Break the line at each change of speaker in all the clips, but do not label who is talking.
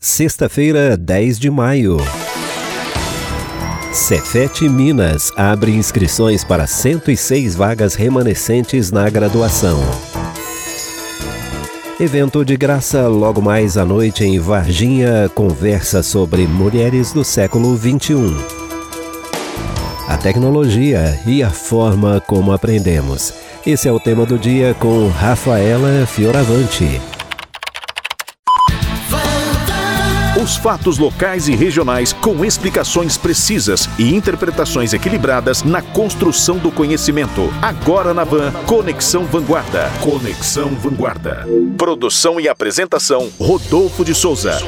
Sexta-feira, 10 de maio. Cefete Minas abre inscrições para 106 vagas remanescentes na graduação. Evento de graça logo mais à noite em Varginha conversa sobre mulheres do século 21. A tecnologia e a forma como aprendemos. Esse é o tema do dia com Rafaela Fioravante.
Os fatos locais e regionais com explicações precisas e interpretações equilibradas na construção do conhecimento. Agora na Van, Conexão Vanguarda. Conexão Vanguarda. Produção e apresentação, Rodolfo de Souza.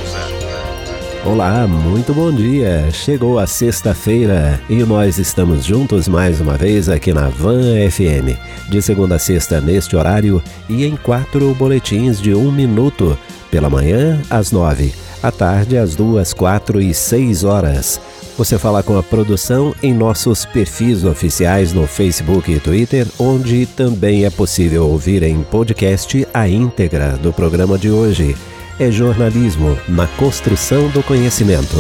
Olá, muito bom dia. Chegou a sexta-feira e nós estamos juntos mais uma vez aqui na Van FM, de segunda a sexta neste horário e em quatro boletins de um minuto, pela manhã às nove à tarde às duas, quatro e seis horas. Você fala com a produção em nossos perfis oficiais no Facebook e Twitter, onde também é possível ouvir em podcast a íntegra do programa de hoje. É jornalismo na construção do conhecimento.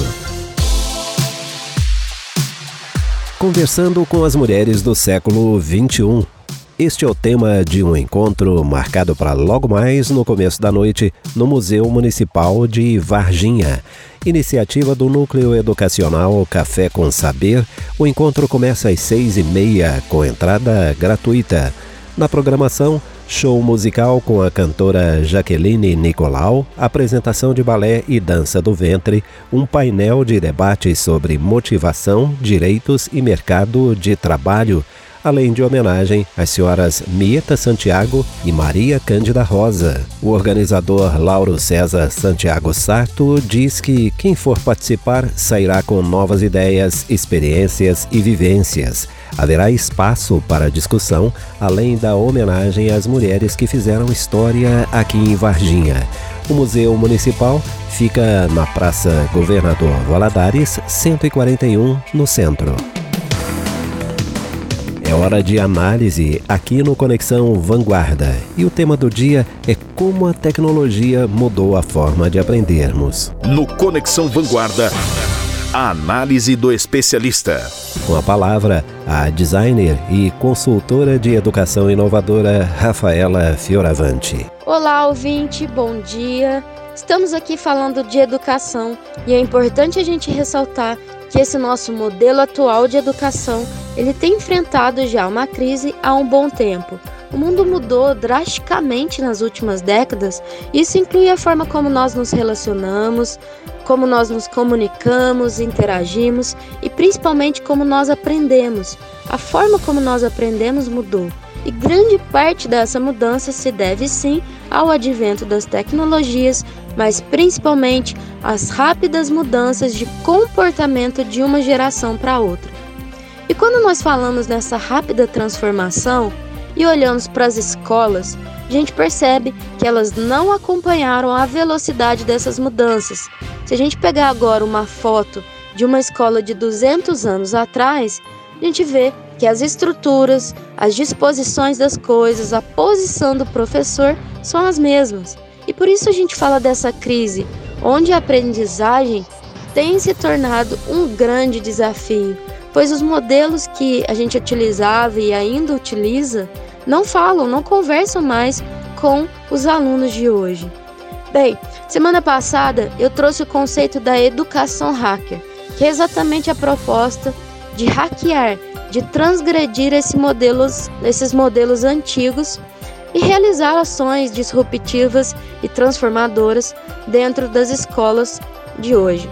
Conversando com as mulheres do século 21. Este é o tema de um encontro marcado para logo mais no começo da noite no Museu Municipal de Varginha. Iniciativa do Núcleo Educacional Café com Saber, o encontro começa às seis e meia com entrada gratuita. Na programação, show musical com a cantora Jaqueline Nicolau, apresentação de balé e dança do ventre, um painel de debate sobre motivação, direitos e mercado de trabalho além de homenagem às senhoras Mieta Santiago e Maria Cândida Rosa. O organizador Lauro César Santiago Sarto diz que quem for participar sairá com novas ideias, experiências e vivências. Haverá espaço para discussão, além da homenagem às mulheres que fizeram história aqui em Varginha. O Museu Municipal fica na Praça Governador Valadares, 141, no centro. É hora de análise aqui no Conexão Vanguarda. E o tema do dia é como a tecnologia mudou a forma de aprendermos.
No Conexão Vanguarda, a análise do especialista.
Com a palavra, a designer e consultora de educação inovadora Rafaela Fioravante.
Olá, ouvinte, bom dia. Estamos aqui falando de educação e é importante a gente ressaltar que esse nosso modelo atual de educação ele tem enfrentado já uma crise há um bom tempo. O mundo mudou drasticamente nas últimas décadas. Isso inclui a forma como nós nos relacionamos, como nós nos comunicamos, interagimos e principalmente como nós aprendemos. A forma como nós aprendemos mudou. E grande parte dessa mudança se deve sim ao advento das tecnologias, mas principalmente às rápidas mudanças de comportamento de uma geração para outra. E quando nós falamos nessa rápida transformação e olhamos para as escolas, a gente percebe que elas não acompanharam a velocidade dessas mudanças. Se a gente pegar agora uma foto de uma escola de 200 anos atrás, a gente vê que as estruturas, as disposições das coisas, a posição do professor são as mesmas. E por isso a gente fala dessa crise, onde a aprendizagem tem se tornado um grande desafio, pois os modelos que a gente utilizava e ainda utiliza não falam, não conversam mais com os alunos de hoje. Bem, semana passada eu trouxe o conceito da educação hacker, que é exatamente a proposta de hackear de transgredir esse modelos, esses modelos antigos e realizar ações disruptivas e transformadoras dentro das escolas de hoje.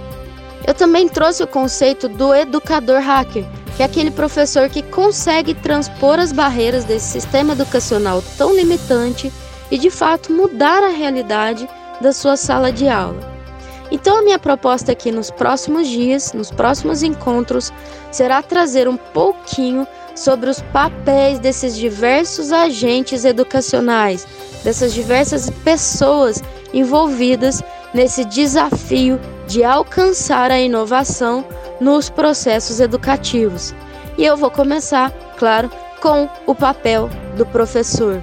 Eu também trouxe o conceito do educador hacker, que é aquele professor que consegue transpor as barreiras desse sistema educacional tão limitante e de fato mudar a realidade da sua sala de aula. Então, a minha proposta aqui nos próximos dias, nos próximos encontros, será trazer um pouquinho sobre os papéis desses diversos agentes educacionais, dessas diversas pessoas envolvidas nesse desafio de alcançar a inovação nos processos educativos. E eu vou começar, claro, com o papel do professor.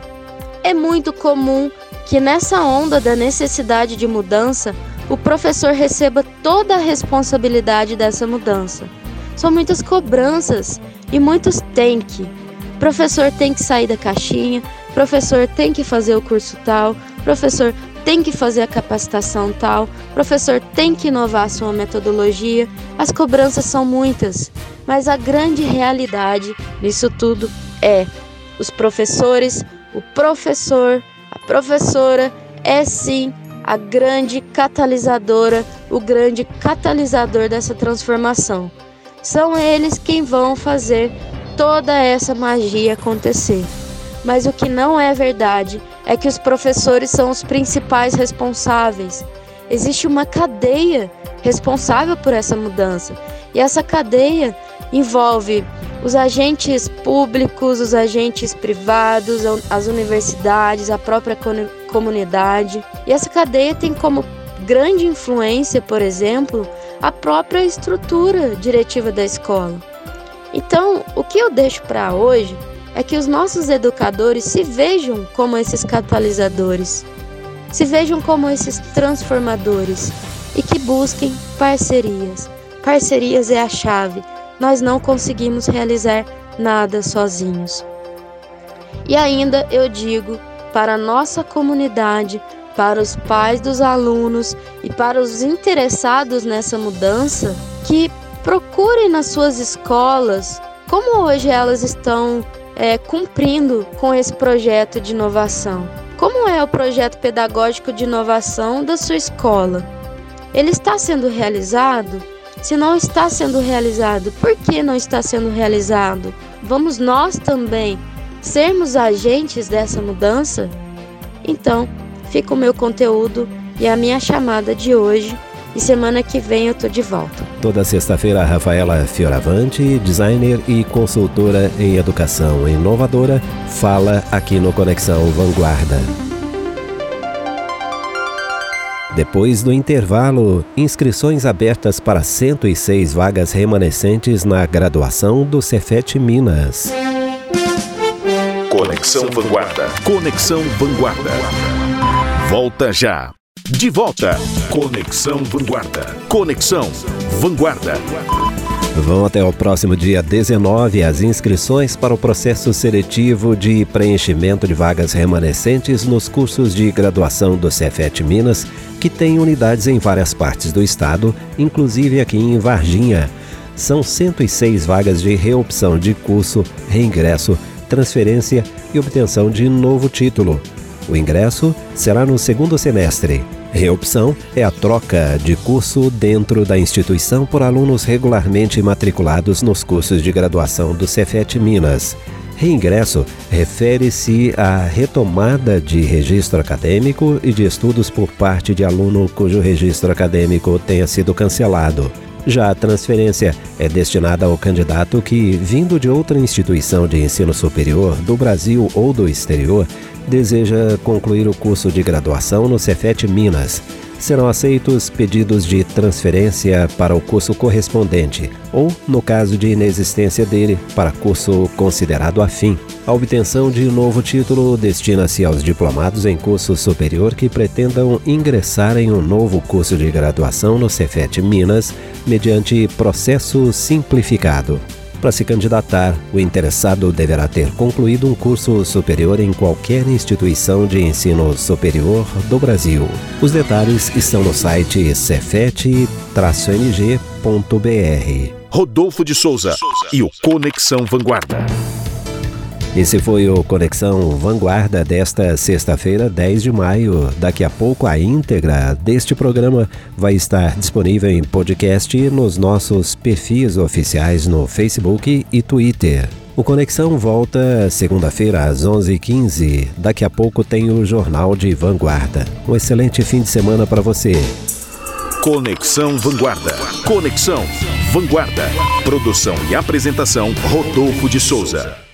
É muito comum que nessa onda da necessidade de mudança, o professor receba toda a responsabilidade dessa mudança. São muitas cobranças e muitos tem que. Professor tem que sair da caixinha, professor tem que fazer o curso tal, professor tem que fazer a capacitação tal, professor tem que inovar sua metodologia. As cobranças são muitas, mas a grande realidade nisso tudo é os professores, o professor, a professora é sim a grande catalisadora, o grande catalisador dessa transformação. São eles quem vão fazer toda essa magia acontecer. Mas o que não é verdade é que os professores são os principais responsáveis. Existe uma cadeia responsável por essa mudança. E essa cadeia envolve os agentes públicos, os agentes privados, as universidades, a própria comunidade. E essa cadeia tem como grande influência, por exemplo, a própria estrutura diretiva da escola. Então, o que eu deixo para hoje é que os nossos educadores se vejam como esses catalisadores, se vejam como esses transformadores e que busquem parcerias. Parcerias é a chave. Nós não conseguimos realizar nada sozinhos. E ainda eu digo para a nossa comunidade, para os pais dos alunos e para os interessados nessa mudança que procurem nas suas escolas como hoje elas estão é, cumprindo com esse projeto de inovação. Como é o projeto pedagógico de inovação da sua escola? Ele está sendo realizado? Se não está sendo realizado, por que não está sendo realizado? Vamos nós também sermos agentes dessa mudança? Então, fica o meu conteúdo e a minha chamada de hoje e semana que vem eu tô de volta.
Toda sexta-feira, a Rafaela Fioravante, designer e consultora em educação inovadora, fala aqui no Conexão Vanguarda. Depois do intervalo, inscrições abertas para 106 vagas remanescentes na graduação do Cefet Minas.
Conexão Vanguarda. Conexão Vanguarda. Volta já. De volta. Conexão Vanguarda. Conexão Vanguarda.
Vão até o próximo dia 19 as inscrições para o processo seletivo de preenchimento de vagas remanescentes nos cursos de graduação do Cefet Minas, que tem unidades em várias partes do estado, inclusive aqui em Varginha. São 106 vagas de reopção de curso, reingresso, transferência e obtenção de novo título. O ingresso será no segundo semestre. Reopção é a troca de curso dentro da instituição por alunos regularmente matriculados nos cursos de graduação do Cefet Minas. Reingresso refere-se à retomada de registro acadêmico e de estudos por parte de aluno cujo registro acadêmico tenha sido cancelado. Já a transferência é destinada ao candidato que, vindo de outra instituição de ensino superior, do Brasil ou do exterior, deseja concluir o curso de graduação no Cefet Minas. Serão aceitos pedidos de transferência para o curso correspondente, ou, no caso de inexistência dele, para curso considerado afim. A obtenção de novo título destina-se aos diplomados em curso superior que pretendam ingressar em um novo curso de graduação no Cefet Minas, mediante processo simplificado. Para se candidatar, o interessado deverá ter concluído um curso superior em qualquer instituição de ensino superior do Brasil. Os detalhes estão no site cefet-mg.br.
Rodolfo de Souza e o Conexão Vanguarda.
Esse foi o Conexão Vanguarda desta sexta-feira, 10 de maio. Daqui a pouco a íntegra deste programa vai estar disponível em podcast nos nossos perfis oficiais no Facebook e Twitter. O Conexão volta segunda-feira às 11h15. Daqui a pouco tem o Jornal de Vanguarda. Um excelente fim de semana para você.
Conexão Vanguarda. Conexão Vanguarda. Produção e apresentação Rodolfo de Souza.